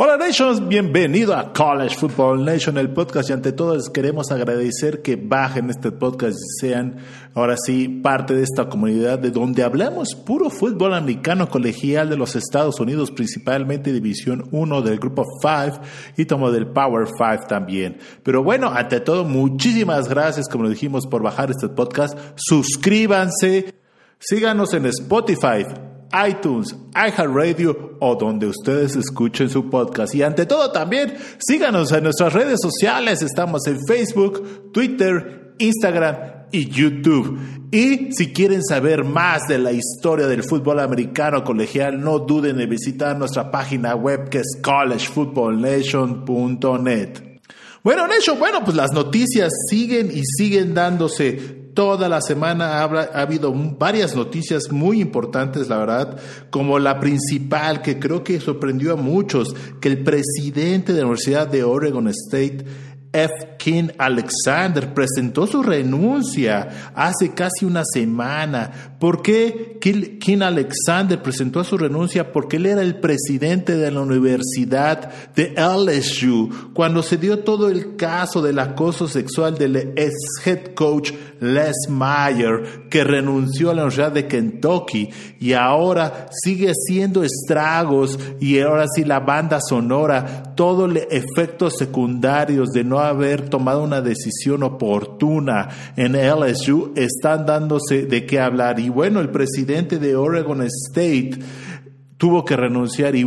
Hola Nations, bienvenido a College Football Nation, el podcast y ante todo les queremos agradecer que bajen este podcast y sean ahora sí parte de esta comunidad de donde hablamos puro fútbol americano colegial de los Estados Unidos, principalmente División 1 del Grupo 5 y tomo del Power 5 también. Pero bueno, ante todo, muchísimas gracias, como dijimos, por bajar este podcast. Suscríbanse, síganos en Spotify iTunes, iHeartRadio o donde ustedes escuchen su podcast. Y ante todo también síganos en nuestras redes sociales. Estamos en Facebook, Twitter, Instagram y YouTube. Y si quieren saber más de la historia del fútbol americano colegial, no duden en visitar nuestra página web que es collegefootballnation.net. Bueno, Nation, bueno, pues las noticias siguen y siguen dándose toda la semana ha, ha, habido varias noticias muy importantes, la verdad, como la principal que creo que sorprendió a muchos, que el presidente de la Universidad de Oregon State F. King Alexander presentó su renuncia hace casi una semana. ¿Por qué King Alexander presentó su renuncia? Porque él era el presidente de la Universidad de LSU cuando se dio todo el caso del acoso sexual del ex head coach Les Meyer, que renunció a la Universidad de Kentucky y ahora sigue haciendo estragos y ahora sí la banda sonora, todos los efectos secundarios de no haber tomado una decisión oportuna en LSU están dándose de qué hablar. Y bueno, el presidente de Oregon State tuvo que renunciar y,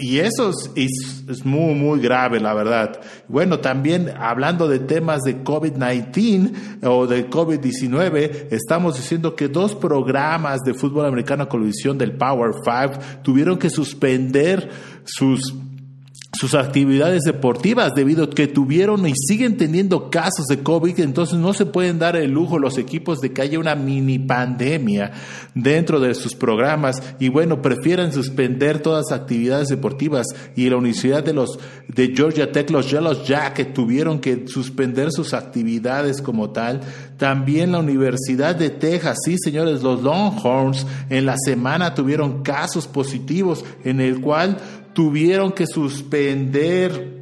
y eso es, muy, muy grave, la verdad. Bueno, también hablando de temas de COVID-19 o de COVID-19, estamos diciendo que dos programas de fútbol americano con visión del Power Five tuvieron que suspender sus sus actividades deportivas debido a que tuvieron y siguen teniendo casos de COVID, entonces no se pueden dar el lujo los equipos de que haya una mini pandemia dentro de sus programas y bueno, prefieren suspender todas las actividades deportivas y la Universidad de los de Georgia Tech, los Yellow Jackets tuvieron que suspender sus actividades como tal. También la Universidad de Texas, sí señores, los Longhorns en la semana tuvieron casos positivos en el cual tuvieron que suspender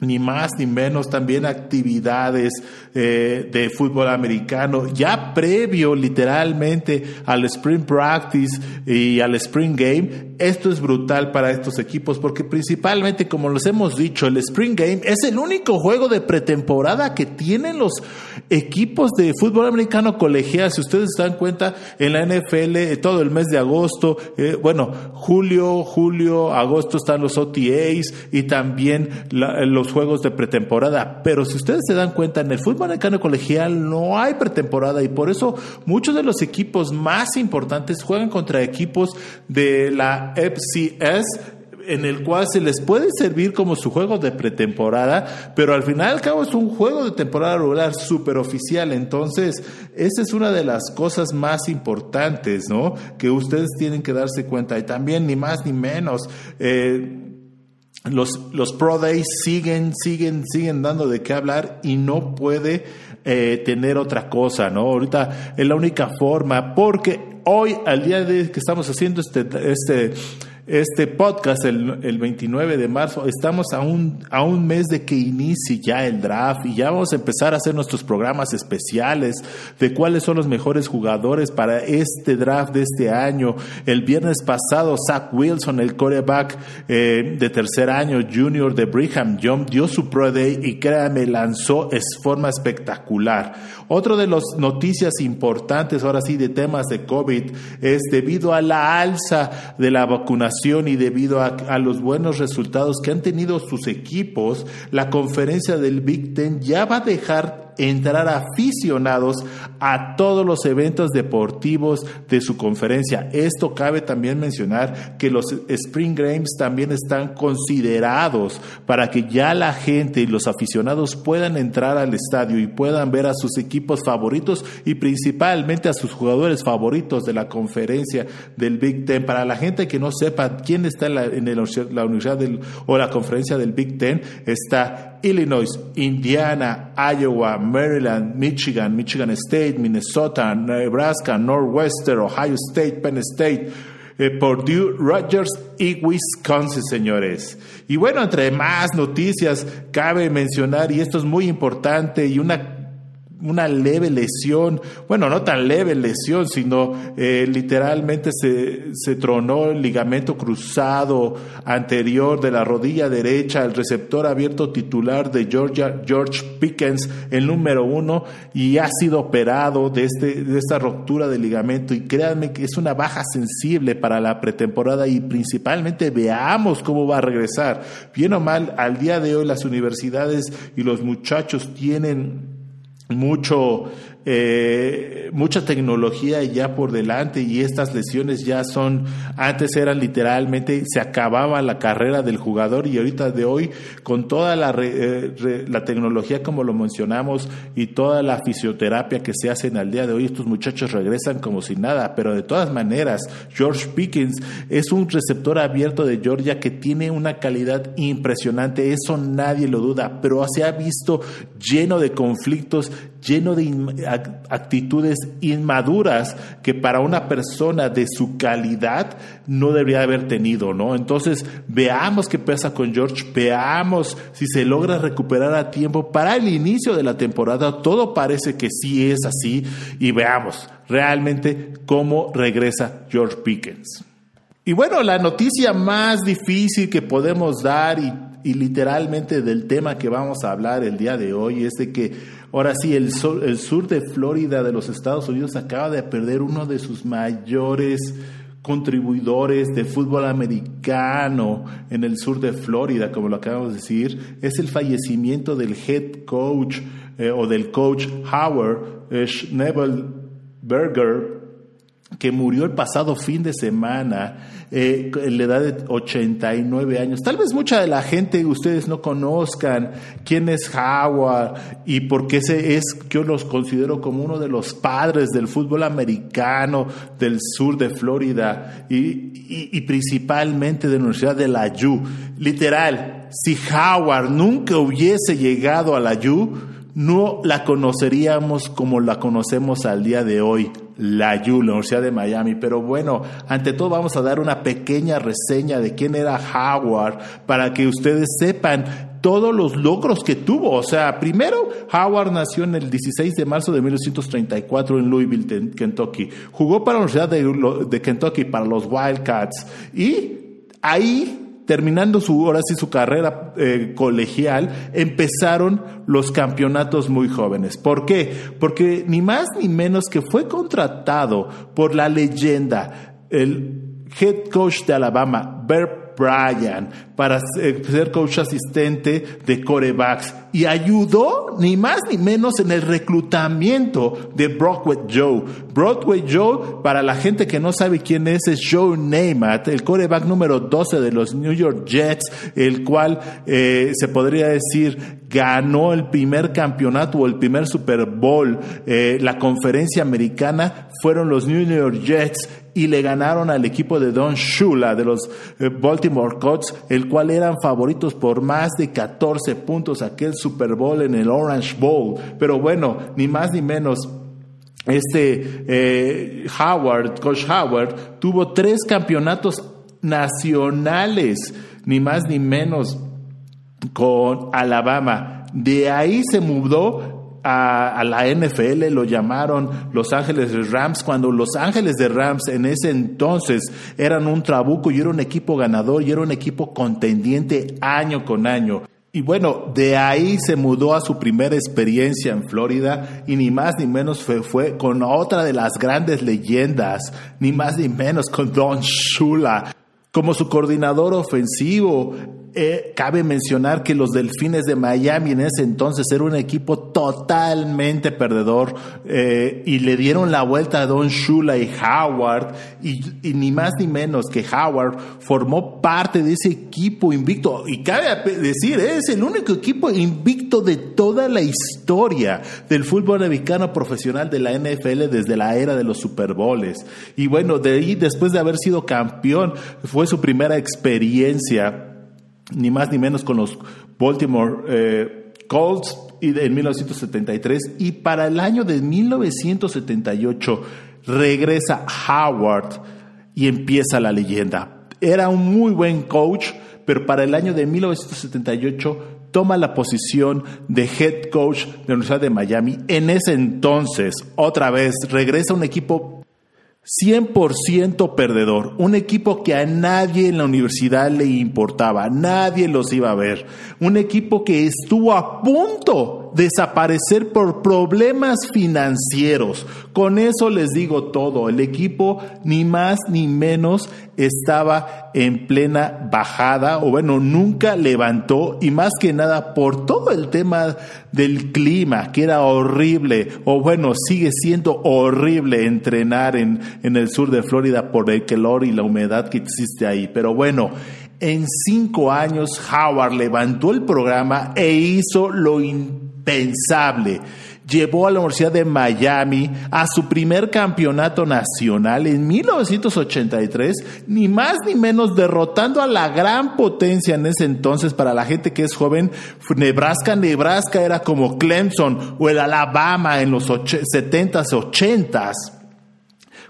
ni más ni menos también actividades eh, de fútbol americano, ya previo literalmente al Spring Practice y al Spring Game. Esto es brutal para estos equipos porque principalmente, como les hemos dicho, el Spring Game es el único juego de pretemporada que tienen los equipos de fútbol americano colegial. Si ustedes se dan cuenta, en la NFL eh, todo el mes de agosto, eh, bueno, julio, julio, agosto están los OTAs y también los juegos de pretemporada. Pero si ustedes se dan cuenta, en el fútbol americano colegial no hay pretemporada y por eso muchos de los equipos más importantes juegan contra equipos de la FCS en el cual se les puede servir como su juego de pretemporada, pero al final al cabo es un juego de temporada regular súper oficial. Entonces, esa es una de las cosas más importantes, ¿no? Que ustedes tienen que darse cuenta. Y también, ni más ni menos, eh, los, los Pro Days siguen, siguen, siguen dando de qué hablar y no puede eh, tener otra cosa, ¿no? Ahorita es la única forma, porque hoy, al día de que estamos haciendo este, este este podcast el, el, 29 de marzo. Estamos a un, a un mes de que inicie ya el draft y ya vamos a empezar a hacer nuestros programas especiales de cuáles son los mejores jugadores para este draft de este año. El viernes pasado, Zach Wilson, el coreback eh, de tercer año junior de Brigham Young, dio su Pro Day y créame, lanzó de forma espectacular. Otro de las noticias importantes, ahora sí, de temas de COVID, es debido a la alza de la vacunación y debido a, los buenos resultados que han tenido sus equipos, la conferencia del Big Ten ya va a dejar entrar aficionados a todos los eventos deportivos de su conferencia. Esto cabe también mencionar que los Spring Games también están considerados para que ya la gente y los aficionados puedan entrar al estadio y puedan ver a sus equipos favoritos y principalmente a sus jugadores favoritos de la conferencia del Big Ten. Para la gente que no sepa quién está en la, universidad o la conferencia del Big Ten, está Illinois, Indiana, Iowa, Maryland, Michigan, Michigan State, Minnesota, Nebraska, Northwestern, Ohio State, Penn State, eh, Purdue, Rogers y Wisconsin, señores. Y bueno, entre más noticias cabe mencionar, y esto es muy importante, y una una leve lesión, bueno, no tan leve lesión, sino eh, literalmente se, se, tronó el ligamento cruzado anterior de la rodilla derecha, el receptor abierto titular de Georgia, George Pickens, el número uno, y ha sido operado de, este, de esta ruptura de ligamento. Y créanme que es una baja sensible para la pretemporada y principalmente veamos cómo va a regresar. Bien o mal, al día de hoy las universidades y los muchachos tienen mucho eh, mucha tecnología ya por delante y estas lesiones ya son, antes eran literalmente, se acababa la carrera del jugador y ahorita de hoy con toda la, eh, la tecnología como lo mencionamos y toda la fisioterapia que se hace en al día de hoy, estos muchachos regresan como si nada, pero de todas maneras, George Pickens es un receptor abierto de Georgia que tiene una calidad impresionante, eso nadie lo duda, pero se ha visto lleno de conflictos, lleno de actitudes inmaduras que para una persona de su calidad no debería haber tenido, ¿no? Entonces, veamos qué pasa con George, veamos si se logra recuperar a tiempo para el inicio de la temporada. Todo parece que sí es así y veamos realmente cómo regresa George Pickens. Y bueno, la noticia más difícil que podemos dar y, y literalmente del tema que vamos a hablar el día de hoy es de que Ahora sí, el, el sur de Florida de los Estados Unidos acaba de perder uno de sus mayores contribuidores de fútbol americano en el sur de Florida, como lo acabamos de decir, es el fallecimiento del head coach eh, o del coach Howard eh, Schneebelberger, que murió el pasado fin de semana eh, en la edad de 89 años. Tal vez mucha de la gente, ustedes no conozcan quién es Howard y por qué se es, yo los considero como uno de los padres del fútbol americano del sur de Florida y, y principalmente de la Universidad de la U. Literal, si Howard nunca hubiese llegado a la U, no la conoceríamos como la conocemos al día de hoy, la U, la Universidad de Miami. Pero bueno, ante todo vamos a dar una pequeña reseña de quién era Howard para que ustedes sepan todos los logros que tuvo. O sea, primero, Howard nació en el 16 de marzo de 1934 en Louisville, Kentucky. Jugó para la Universidad de, de Kentucky, para los Wildcats. Y ahí terminando su, ahora sí, su carrera eh, colegial, empezaron los campeonatos muy jóvenes. ¿Por qué? Porque ni más ni menos que fue contratado por la leyenda, el head coach de Alabama, Bert Brian para ser coach asistente de corebacks y ayudó ni más ni menos en el reclutamiento de Broadway Joe. Broadway Joe, para la gente que no sabe quién es, es Joe Namath, el coreback número 12 de los New York Jets, el cual eh, se podría decir ganó el primer campeonato o el primer Super Bowl, eh, la conferencia americana, fueron los New York Jets y le ganaron al equipo de Don Shula de los eh, Baltimore Colts, el cual eran favoritos por más de 14 puntos aquel Super Bowl en el Orange Bowl. Pero bueno, ni más ni menos, este eh, Howard, Coach Howard, tuvo tres campeonatos nacionales, ni más ni menos, con Alabama. De ahí se mudó a, la NFL, lo llamaron Los Ángeles Rams, cuando Los Ángeles de Rams en ese entonces eran un trabuco y era un equipo ganador y era un equipo contendiente año con año. Y bueno, de ahí se mudó a su primera experiencia en Florida y ni más ni menos fue, fue con otra de las grandes leyendas, ni más ni menos con Don Shula. Como su coordinador ofensivo, eh, cabe mencionar que los Delfines de Miami en ese entonces era un equipo totalmente perdedor eh, y le dieron la vuelta a Don Shula y Howard y, ni más ni menos que Howard formó parte de ese equipo invicto y cabe decir, es el único equipo invicto de toda la historia del fútbol americano profesional de la NFL desde la era de los Super Bowls. Y bueno, de ahí después de haber sido campeón fue su primera experiencia ni más ni menos con los Baltimore eh, Colts en 1973 y para el año de 1978 regresa Howard y empieza la leyenda. Era un muy buen coach, pero para el año de 1978 toma la posición de head coach de la Universidad de Miami. En ese entonces, otra vez, regresa un equipo 100% perdedor, un equipo que a nadie en la universidad le importaba, nadie los iba a ver, un equipo que estuvo a punto de desaparecer por problemas financieros. Con eso les digo todo, el equipo ni más ni menos estaba en plena bajada o bueno, nunca levantó y más que nada por todo el tema del clima, que era horrible o bueno, sigue siendo horrible entrenar en, en el sur de Florida por el calor y la humedad que existe ahí. Pero bueno, en cinco años Howard levantó el programa e hizo lo impensable llevó a la Universidad de Miami a su primer campeonato nacional en 1983, ni más ni menos derrotando a la gran potencia en ese entonces para la gente que es joven. Nebraska, Nebraska era como Clemson o el Alabama en los 70s, 80s,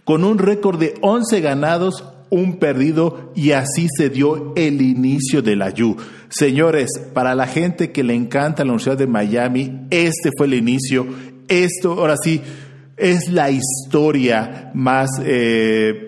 con un récord de 11 ganados, un perdido y así se dio el inicio de la U. Señores, para la gente que le encanta la Universidad de Miami, este fue el inicio. Esto, ahora sí, es la historia más... Eh,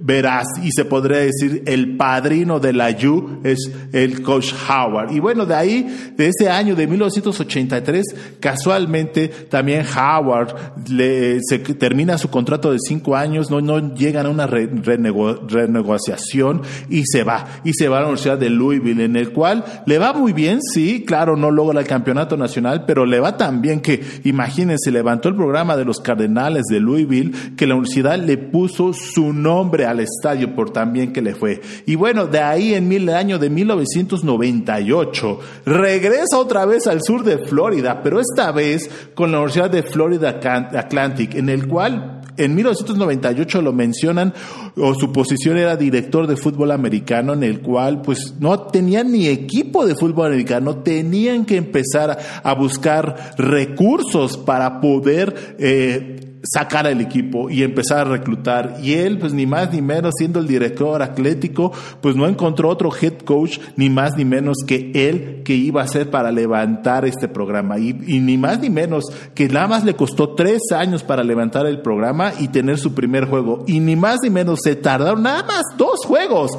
verás y se podría decir el padrino de la U es el coach Howard. Y bueno, de ahí, de ese año de 1983, casualmente también Howard le, se termina su contrato de cinco años, no, no llegan a una renegociación y se va. Y se va a la Universidad de Louisville, en el cual le va muy bien, sí, claro, no logra el campeonato nacional, pero le va tan bien que, imagínense, levantó el programa de los Cardenales de Louisville, que la universidad le puso su nombre al estadio por tan bien que le fue. Y bueno, de ahí en el año de 1998 regresa otra vez al sur de Florida, pero esta vez con la Universidad de Florida Atlantic, en el cual en 1998 lo mencionan, o su posición era director de fútbol americano, en el cual pues no tenían ni equipo de fútbol americano, tenían que empezar a buscar recursos para poder eh, sacar al equipo y empezar a reclutar. Y él, pues ni más ni menos, siendo el director atlético, pues no encontró otro head coach, ni más ni menos que él que iba a ser para levantar este programa. Y, y ni más ni menos que nada más le costó tres años para levantar el programa y tener su primer juego. Y ni más ni menos se tardaron nada más dos juegos.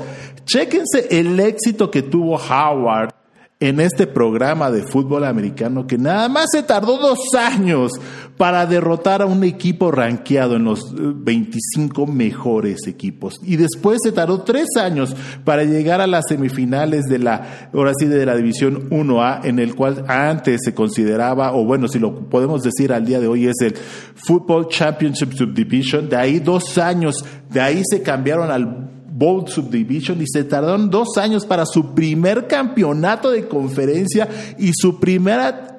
Chéquense el éxito que tuvo Howard en este programa de fútbol americano que nada más se tardó dos años para derrotar a un equipo rankeado en los 25 eh, mejores equipos. Y después se tardó tres años para llegar a las semifinales de la, ahora sí, de la División 1A, en el cual antes se consideraba, o bueno, si lo podemos decir al día de hoy, es el Football Championship Subdivision. De ahí dos años, de ahí se cambiaron al Bowl Subdivision y se tardaron dos años para su primer campeonato de conferencia y su primera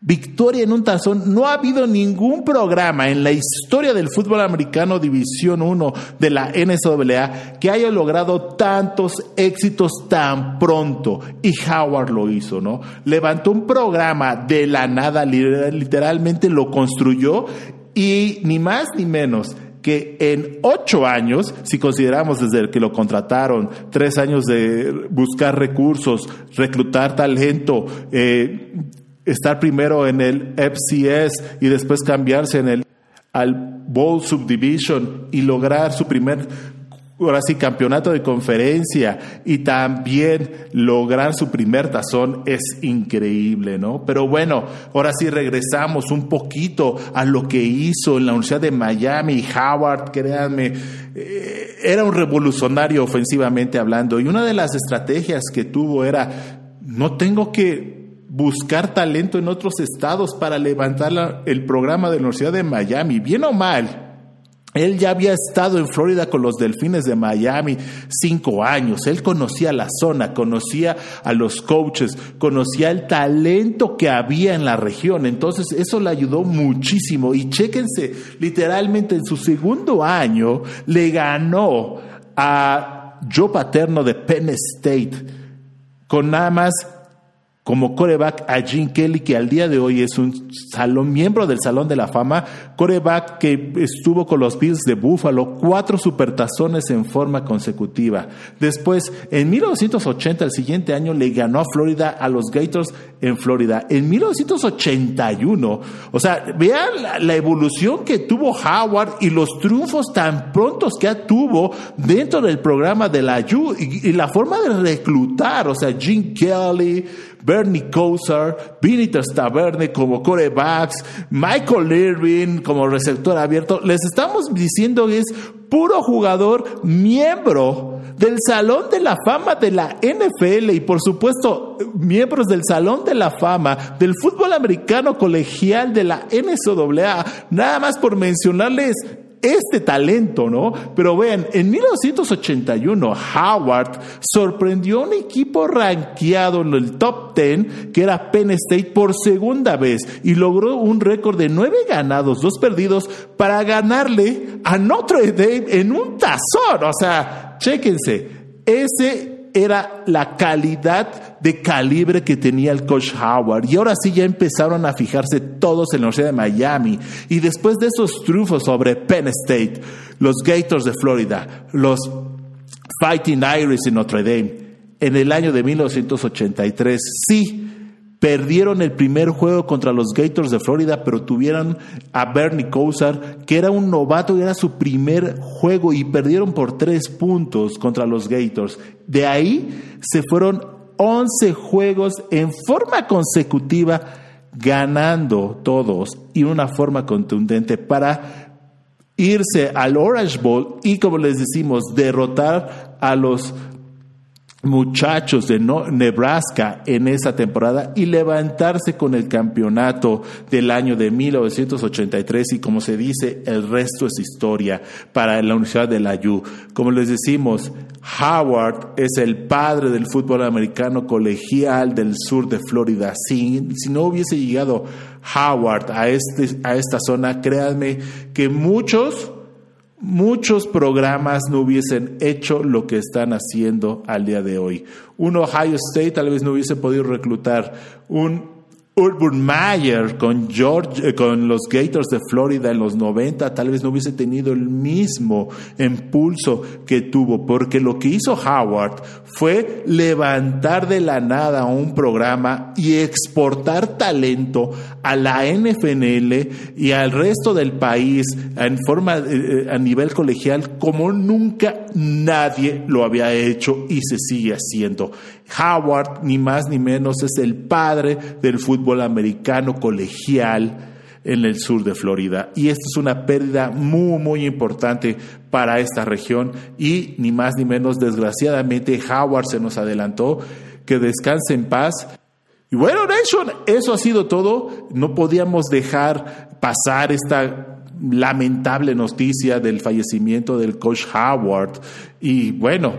victoria en un tazón. No ha habido ningún programa en la historia del fútbol americano División 1 de la NCAA que haya logrado tantos éxitos tan pronto. Y Howard lo hizo, ¿no? Levantó un programa de la nada, literalmente lo construyó y ni más ni menos que en ocho años, si consideramos desde que lo contrataron, tres años de buscar recursos, reclutar talento, eh, estar primero en el FCS y después cambiarse en el al Bowl Subdivision y lograr su primer ahora sí, campeonato de conferencia y también lograr su primer tazón es increíble, ¿no? Pero bueno, ahora sí regresamos un poquito a lo que hizo en la Universidad de Miami, Howard, créanme, eh, era un revolucionario ofensivamente hablando y una de las estrategias que tuvo era, no tengo que buscar talento en otros estados para levantar el programa de la Universidad de Miami, bien o mal él ya había estado en Florida con los Delfines de Miami cinco años. Él conocía la zona, conocía a los coaches, conocía el talento que había en la región. Entonces eso le ayudó muchísimo. Y chéquense, literalmente en su segundo año le ganó a Joe Paterno de Penn State con nada más como coreback a Jim Kelly, que al día de hoy es un salón, miembro del Salón de la Fama, coreback que estuvo con los Bills de Buffalo, cuatro supertazones en forma consecutiva. Después, en 1980, el siguiente año, le ganó a Florida a los Gators en Florida. En 1981, o sea, vean la, evolución que tuvo Howard y los triunfos tan prontos que tuvo dentro del programa de la U y, la forma de reclutar, o sea, Jim Kelly, Bernie Kosar, Vinny Staverne como corebacks, Michael Irving como receptor abierto. Les estamos diciendo que es puro jugador miembro del Salón de la Fama de la NFL y por supuesto miembros del Salón de la Fama del fútbol americano colegial de la NCAA, nada más por mencionarles este talento, ¿no? Pero vean, en 1981 Howard sorprendió a un equipo rankeado en el top 10, que era Penn State, por segunda vez y logró un récord de nueve ganados, dos perdidos, para ganarle a Notre Dame en un tazón. O sea, chéquense, ese era la calidad de calibre que tenía el coach Howard. Y ahora sí ya empezaron a fijarse todos en la Universidad de Miami. Y después de esos triunfos sobre Penn State, los Gators de Florida, los Fighting Irish en Notre Dame, en el año de 1983, sí, Perdieron el primer juego contra los Gators de Florida, pero tuvieron a Bernie Kosar, que era un novato y era su primer juego, y perdieron por tres puntos contra los Gators. De ahí se fueron 11 juegos en forma consecutiva, ganando todos y una forma contundente para irse al Orange Bowl y, como les decimos, derrotar a los muchachos de Nebraska en esa temporada y levantarse con el campeonato del año de 1983 y como se dice, el resto es historia para la Universidad de la U. Como les decimos, Howard es el padre del fútbol americano colegial del sur de Florida. Si, si no hubiese llegado Howard a, este, a esta zona, créanme que muchos muchos programas no hubiesen hecho lo que están haciendo al día de hoy. Un Ohio State tal vez no hubiese podido reclutar un Urban Meyer con, George, eh, con los Gators de Florida en los 90 tal vez no hubiese tenido el mismo impulso que tuvo, porque lo que hizo Howard fue levantar de la nada un programa y exportar talento a la NFNL y al resto del país en forma eh, eh, a nivel colegial como nunca nadie lo había hecho y se sigue haciendo. Howard, ni más ni menos, es el padre del fútbol americano colegial en el sur de Florida. Y esto es una pérdida muy, muy importante para esta región y ni más ni menos, desgraciadamente, Howard se nos adelantó. Que descanse en paz. Y bueno, Nation, eso ha sido todo. No podíamos dejar pasar esta lamentable noticia del fallecimiento del coach Howard. Y bueno,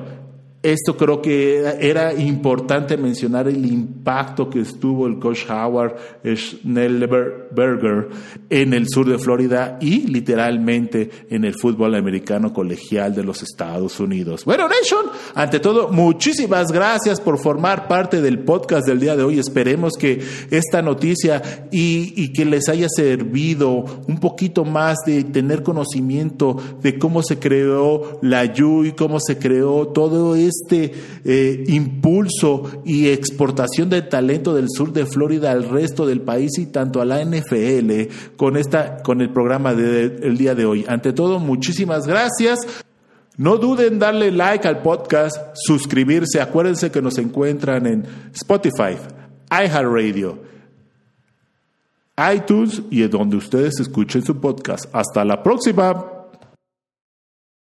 esto creo que era importante mencionar el impacto que estuvo el coach Howard Schnellberger en el sur de Florida y literalmente en el fútbol americano colegial de los Estados Unidos. Bueno, Nation, ante todo, muchísimas gracias por formar parte del podcast del día de hoy. Esperemos que esta noticia y, y que les haya servido un poquito más de tener conocimiento de cómo se creó la YU y cómo se creó todo esto este eh, impulso y exportación de talento del sur de Florida al resto del país y tanto a la NFL con, esta, con el programa del día de hoy. Ante todo, muchísimas gracias. No duden en darle like al podcast, suscribirse. Acuérdense que nos encuentran en Spotify, iHeartRadio, iTunes y en donde ustedes escuchen su podcast. Hasta la próxima.